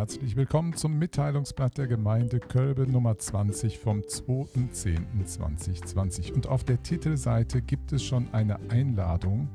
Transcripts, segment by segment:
Herzlich willkommen zum Mitteilungsblatt der Gemeinde Kölbe Nummer 20 vom 2.10.2020. Und auf der Titelseite gibt es schon eine Einladung,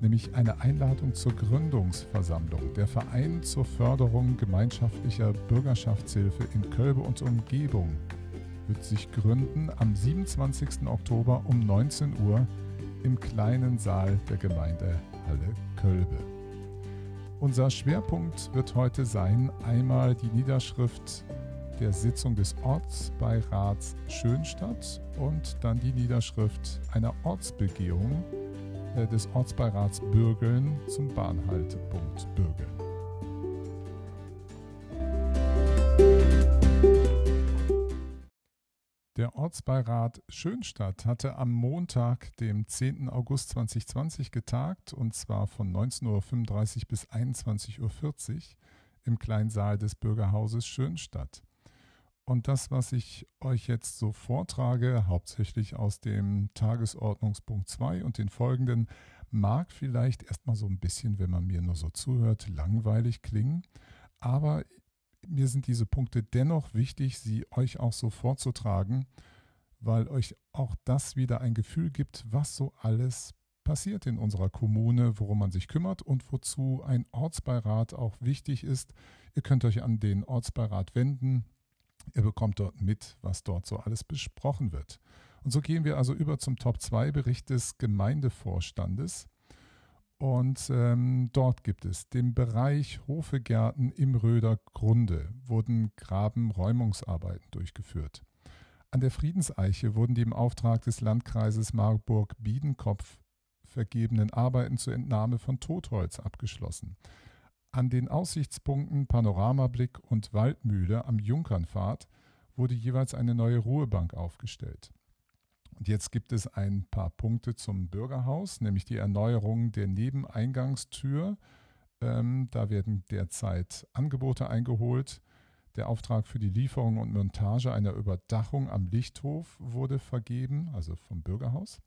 nämlich eine Einladung zur Gründungsversammlung. Der Verein zur Förderung gemeinschaftlicher Bürgerschaftshilfe in Kölbe und Umgebung wird sich gründen am 27. Oktober um 19 Uhr im kleinen Saal der Gemeindehalle Kölbe. Unser Schwerpunkt wird heute sein einmal die Niederschrift der Sitzung des Ortsbeirats Schönstadt und dann die Niederschrift einer Ortsbegehung äh, des Ortsbeirats Bürgeln zum Bahnhaltepunkt Bürgeln. Der Ortsbeirat Schönstadt hatte am Montag, dem 10. August 2020 getagt und zwar von 19.35 Uhr bis 21.40 Uhr im Kleinsaal des Bürgerhauses Schönstadt. Und das, was ich euch jetzt so vortrage, hauptsächlich aus dem Tagesordnungspunkt 2 und den folgenden, mag vielleicht erstmal so ein bisschen, wenn man mir nur so zuhört, langweilig klingen. Aber mir sind diese Punkte dennoch wichtig, sie euch auch so vorzutragen, weil euch auch das wieder ein Gefühl gibt, was so alles passiert in unserer Kommune, worum man sich kümmert und wozu ein Ortsbeirat auch wichtig ist. Ihr könnt euch an den Ortsbeirat wenden. Ihr bekommt dort mit, was dort so alles besprochen wird. Und so gehen wir also über zum Top 2 Bericht des Gemeindevorstandes. Und ähm, dort gibt es den Bereich Hofegärten im Röder Grunde, wurden Grabenräumungsarbeiten durchgeführt. An der Friedenseiche wurden die im Auftrag des Landkreises Marburg-Biedenkopf vergebenen Arbeiten zur Entnahme von Totholz abgeschlossen. An den Aussichtspunkten Panoramablick und Waldmühle am Junkernpfad wurde jeweils eine neue Ruhebank aufgestellt. Und jetzt gibt es ein paar Punkte zum Bürgerhaus, nämlich die Erneuerung der Nebeneingangstür. Ähm, da werden derzeit Angebote eingeholt. Der Auftrag für die Lieferung und Montage einer Überdachung am Lichthof wurde vergeben, also vom Bürgerhaus.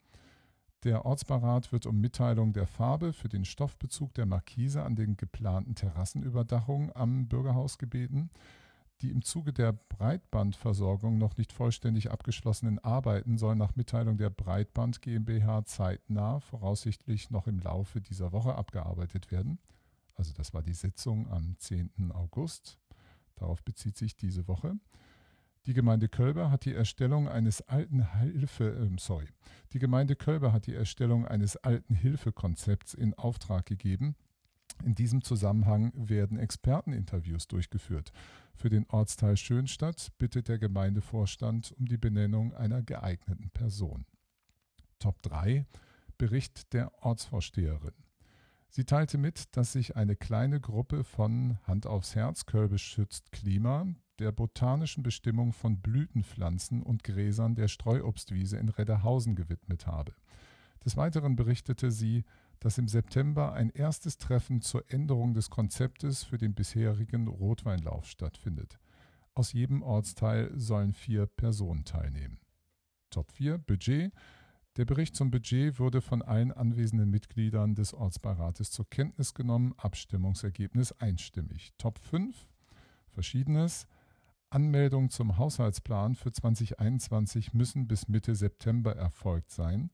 Der Ortsbeirat wird um Mitteilung der Farbe für den Stoffbezug der Markise an den geplanten Terrassenüberdachungen am Bürgerhaus gebeten. Die im Zuge der Breitbandversorgung noch nicht vollständig abgeschlossenen Arbeiten sollen nach Mitteilung der Breitband GmbH zeitnah, voraussichtlich noch im Laufe dieser Woche, abgearbeitet werden. Also das war die Sitzung am 10. August. Darauf bezieht sich diese Woche. Die Gemeinde Kölber hat die Erstellung eines alten Hilfe, äh, sorry, die Gemeinde Kölber hat die Erstellung eines alten Hilfekonzepts in Auftrag gegeben. In diesem Zusammenhang werden Experteninterviews durchgeführt. Für den Ortsteil Schönstadt bittet der Gemeindevorstand um die Benennung einer geeigneten Person. Top 3 Bericht der Ortsvorsteherin. Sie teilte mit, dass sich eine kleine Gruppe von Hand aufs Herz Kölbe schützt Klima der botanischen Bestimmung von Blütenpflanzen und Gräsern der Streuobstwiese in Redderhausen gewidmet habe. Des Weiteren berichtete sie, dass im September ein erstes Treffen zur Änderung des Konzeptes für den bisherigen Rotweinlauf stattfindet. Aus jedem Ortsteil sollen vier Personen teilnehmen. Top 4 Budget. Der Bericht zum Budget wurde von allen anwesenden Mitgliedern des Ortsbeirates zur Kenntnis genommen. Abstimmungsergebnis einstimmig. Top 5 Verschiedenes. Anmeldungen zum Haushaltsplan für 2021 müssen bis Mitte September erfolgt sein.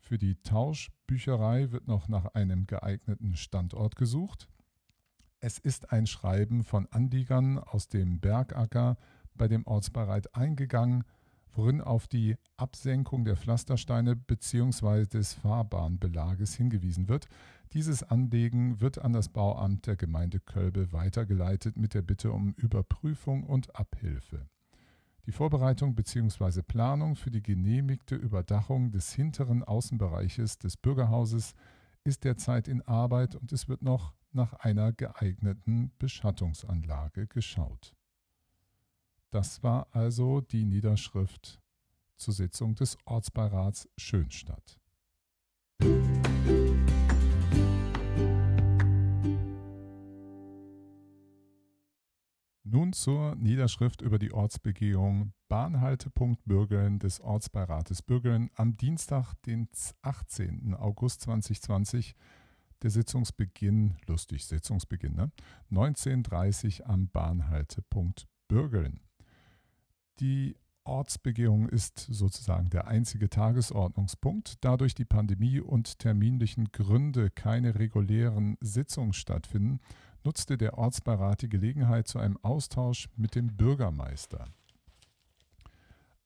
Für die Tauschbücherei wird noch nach einem geeigneten Standort gesucht. Es ist ein Schreiben von Anliegern aus dem Bergacker bei dem Ortsbereit eingegangen, worin auf die Absenkung der Pflastersteine bzw. des Fahrbahnbelages hingewiesen wird. Dieses Anliegen wird an das Bauamt der Gemeinde Kölbe weitergeleitet mit der Bitte um Überprüfung und Abhilfe. Die Vorbereitung bzw. Planung für die genehmigte Überdachung des hinteren Außenbereiches des Bürgerhauses ist derzeit in Arbeit und es wird noch nach einer geeigneten Beschattungsanlage geschaut. Das war also die Niederschrift zur Sitzung des Ortsbeirats Schönstadt. Nun zur Niederschrift über die Ortsbegehung Bahnhaltepunkt Bürgeln des Ortsbeirates Bürgeln am Dienstag, den 18. August 2020. Der Sitzungsbeginn, lustig, Sitzungsbeginn, ne? 19.30 am Bahnhaltepunkt Bürgeln. Die Ortsbegehung ist sozusagen der einzige Tagesordnungspunkt. Da durch die Pandemie und terminlichen Gründe keine regulären Sitzungen stattfinden, nutzte der Ortsbeirat die Gelegenheit zu einem Austausch mit dem Bürgermeister.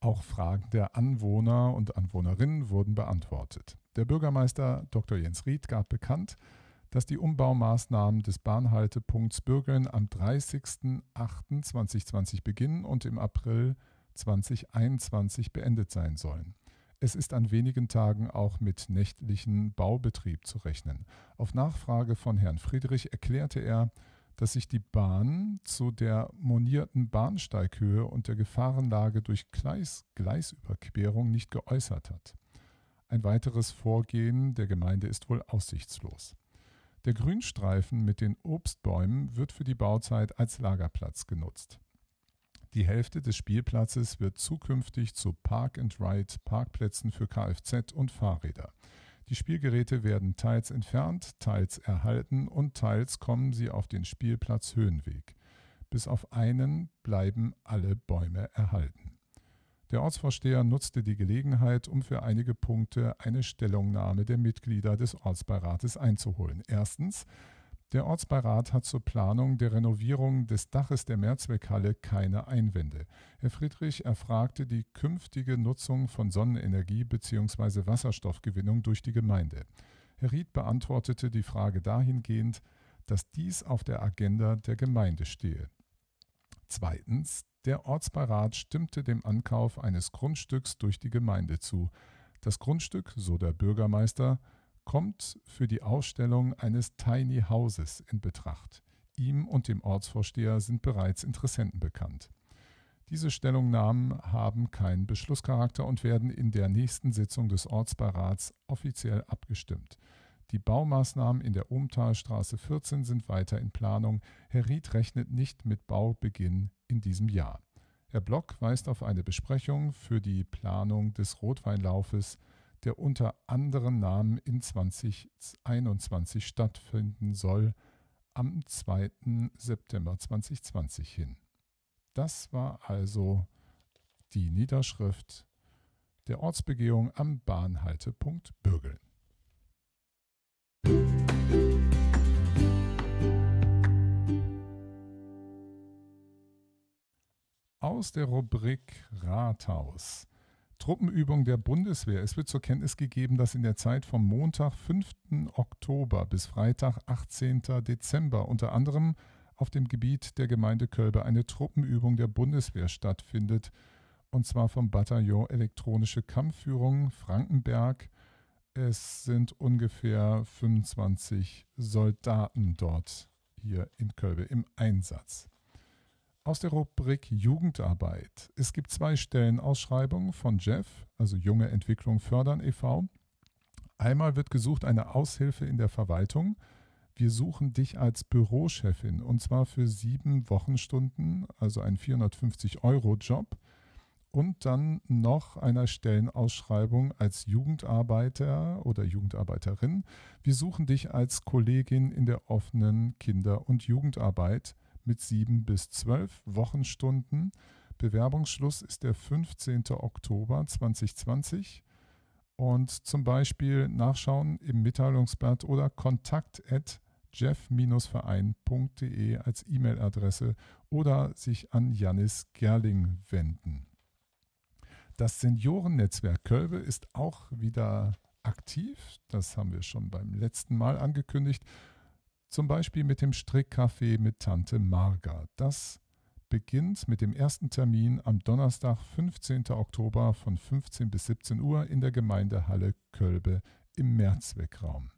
Auch Fragen der Anwohner und Anwohnerinnen wurden beantwortet. Der Bürgermeister Dr. Jens Ried gab bekannt, dass die Umbaumaßnahmen des Bahnhaltepunkts Bürgeln am 30.08.2020 beginnen und im April 2021 beendet sein sollen. Es ist an wenigen Tagen auch mit nächtlichen Baubetrieb zu rechnen. Auf Nachfrage von Herrn Friedrich erklärte er, dass sich die Bahn zu der monierten Bahnsteighöhe und der Gefahrenlage durch Gleis Gleisüberquerung nicht geäußert hat. Ein weiteres Vorgehen der Gemeinde ist wohl aussichtslos. Der Grünstreifen mit den Obstbäumen wird für die Bauzeit als Lagerplatz genutzt. Die Hälfte des Spielplatzes wird zukünftig zu Park-and-Ride-Parkplätzen für Kfz und Fahrräder. Die Spielgeräte werden teils entfernt, teils erhalten und teils kommen sie auf den Spielplatz Höhenweg. Bis auf einen bleiben alle Bäume erhalten. Der Ortsvorsteher nutzte die Gelegenheit, um für einige Punkte eine Stellungnahme der Mitglieder des Ortsbeirates einzuholen. Erstens, der Ortsbeirat hat zur Planung der Renovierung des Daches der Mehrzweckhalle keine Einwände. Herr Friedrich erfragte die künftige Nutzung von Sonnenenergie bzw. Wasserstoffgewinnung durch die Gemeinde. Herr Ried beantwortete die Frage dahingehend, dass dies auf der Agenda der Gemeinde stehe. Zweitens, der Ortsbeirat stimmte dem Ankauf eines Grundstücks durch die Gemeinde zu. Das Grundstück, so der Bürgermeister, kommt für die Ausstellung eines Tiny Houses in Betracht. Ihm und dem Ortsvorsteher sind bereits Interessenten bekannt. Diese Stellungnahmen haben keinen Beschlusscharakter und werden in der nächsten Sitzung des Ortsbeirats offiziell abgestimmt. Die Baumaßnahmen in der Umtalstraße 14 sind weiter in Planung. Herr Ried rechnet nicht mit Baubeginn in diesem Jahr. Herr Block weist auf eine Besprechung für die Planung des Rotweinlaufes der unter anderen Namen in 2021 stattfinden soll, am 2. September 2020 hin. Das war also die Niederschrift der Ortsbegehung am Bahnhaltepunkt Bürgeln. Aus der Rubrik Rathaus Truppenübung der Bundeswehr. Es wird zur Kenntnis gegeben, dass in der Zeit vom Montag, 5. Oktober bis Freitag, 18. Dezember unter anderem auf dem Gebiet der Gemeinde Kölbe eine Truppenübung der Bundeswehr stattfindet, und zwar vom Bataillon Elektronische Kampfführung Frankenberg. Es sind ungefähr 25 Soldaten dort hier in Kölbe im Einsatz. Aus der Rubrik Jugendarbeit. Es gibt zwei Stellenausschreibungen von Jeff, also Junge Entwicklung fördern e.V. Einmal wird gesucht eine Aushilfe in der Verwaltung. Wir suchen dich als Bürochefin und zwar für sieben Wochenstunden, also ein 450-Euro-Job. Und dann noch einer Stellenausschreibung als Jugendarbeiter oder Jugendarbeiterin. Wir suchen dich als Kollegin in der offenen Kinder- und Jugendarbeit mit sieben bis zwölf Wochenstunden. Bewerbungsschluss ist der 15. Oktober 2020 und zum Beispiel nachschauen im Mitteilungsblatt oder kontakt at jeff-verein.de als E-Mail-Adresse oder sich an Janis Gerling wenden. Das Seniorennetzwerk Kölbe ist auch wieder aktiv. Das haben wir schon beim letzten Mal angekündigt. Zum Beispiel mit dem Strickcafé mit Tante Marga. Das beginnt mit dem ersten Termin am Donnerstag, 15. Oktober von 15 bis 17 Uhr in der Gemeindehalle Kölbe im Mehrzweckraum.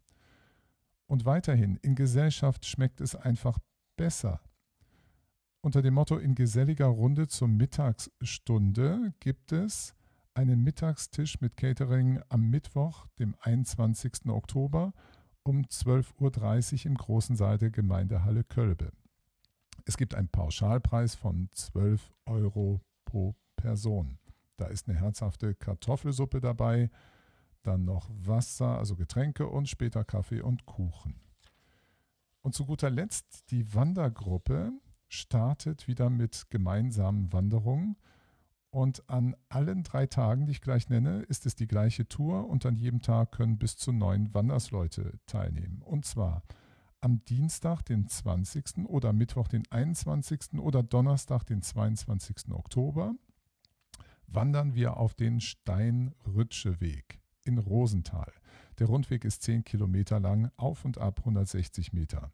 Und weiterhin, in Gesellschaft schmeckt es einfach besser. Unter dem Motto In geselliger Runde zur Mittagsstunde gibt es einen Mittagstisch mit Catering am Mittwoch, dem 21. Oktober um 12.30 Uhr im großen Saal der Gemeindehalle Kölbe. Es gibt einen Pauschalpreis von 12 Euro pro Person. Da ist eine herzhafte Kartoffelsuppe dabei, dann noch Wasser, also Getränke und später Kaffee und Kuchen. Und zu guter Letzt, die Wandergruppe startet wieder mit gemeinsamen Wanderungen. Und an allen drei Tagen, die ich gleich nenne, ist es die gleiche Tour und an jedem Tag können bis zu neun Wandersleute teilnehmen. Und zwar am Dienstag, den 20. oder Mittwoch, den 21. oder Donnerstag, den 22. Oktober wandern wir auf den Steinrütscheweg in Rosenthal. Der Rundweg ist 10 Kilometer lang, auf und ab 160 Meter.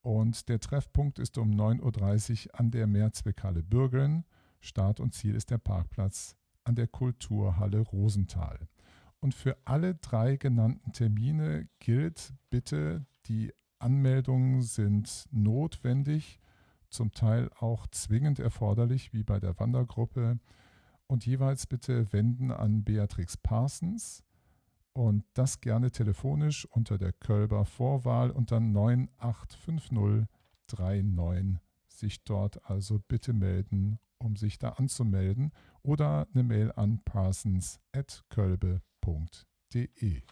Und der Treffpunkt ist um 9.30 Uhr an der Mehrzweckhalle Bürgeln. Start und Ziel ist der Parkplatz an der Kulturhalle Rosenthal. Und für alle drei genannten Termine gilt bitte, die Anmeldungen sind notwendig, zum Teil auch zwingend erforderlich, wie bei der Wandergruppe und jeweils bitte wenden an Beatrix Parsons und das gerne telefonisch unter der Kölber Vorwahl und dann 985039 sich dort also bitte melden, um sich da anzumelden oder eine Mail an parsons.kölbe.de.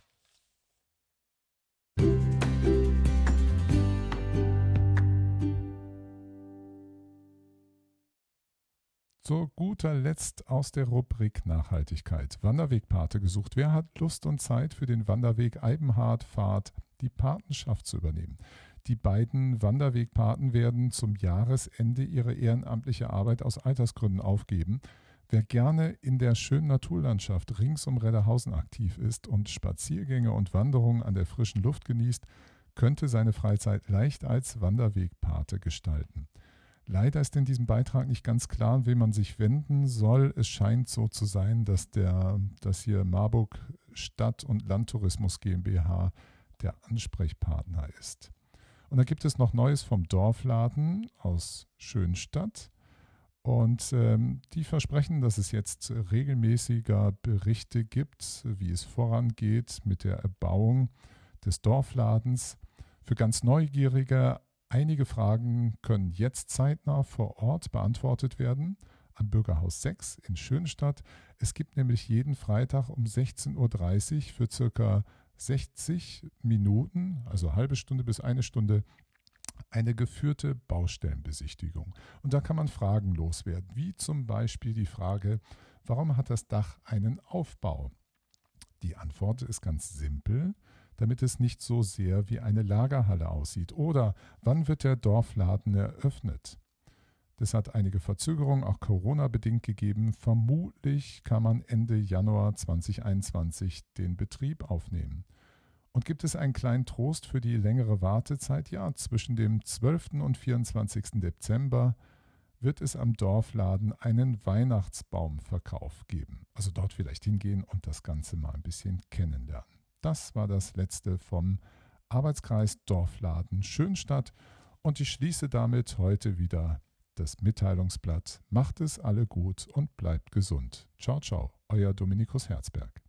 Zu guter Letzt aus der Rubrik Nachhaltigkeit. Wanderwegpate gesucht. Wer hat Lust und Zeit für den Wanderweg Eibenhardt-Fahrt die Patenschaft zu übernehmen? Die beiden Wanderwegpaten werden zum Jahresende ihre ehrenamtliche Arbeit aus Altersgründen aufgeben. Wer gerne in der schönen Naturlandschaft rings um Redderhausen aktiv ist und Spaziergänge und Wanderungen an der frischen Luft genießt, könnte seine Freizeit leicht als Wanderwegpate gestalten. Leider ist in diesem Beitrag nicht ganz klar, an wen man sich wenden soll. Es scheint so zu sein, dass, der, dass hier Marburg Stadt- und Landtourismus GmbH der Ansprechpartner ist. Und da gibt es noch Neues vom Dorfladen aus Schönstadt. Und ähm, die versprechen, dass es jetzt regelmäßiger Berichte gibt, wie es vorangeht mit der Erbauung des Dorfladens. Für ganz Neugierige Einige Fragen können jetzt zeitnah vor Ort beantwortet werden am Bürgerhaus 6 in Schönstadt. Es gibt nämlich jeden Freitag um 16.30 Uhr für circa 60 Minuten, also halbe Stunde bis eine Stunde, eine geführte Baustellenbesichtigung. Und da kann man Fragen loswerden, wie zum Beispiel die Frage, warum hat das Dach einen Aufbau? Die Antwort ist ganz simpel damit es nicht so sehr wie eine Lagerhalle aussieht? Oder wann wird der Dorfladen eröffnet? Das hat einige Verzögerungen, auch Corona-bedingt gegeben. Vermutlich kann man Ende Januar 2021 den Betrieb aufnehmen. Und gibt es einen kleinen Trost für die längere Wartezeit? Ja, zwischen dem 12. und 24. Dezember wird es am Dorfladen einen Weihnachtsbaumverkauf geben. Also dort vielleicht hingehen und das Ganze mal ein bisschen kennenlernen. Das war das letzte vom Arbeitskreis Dorfladen Schönstadt und ich schließe damit heute wieder das Mitteilungsblatt. Macht es alle gut und bleibt gesund. Ciao, ciao, euer Dominikus Herzberg.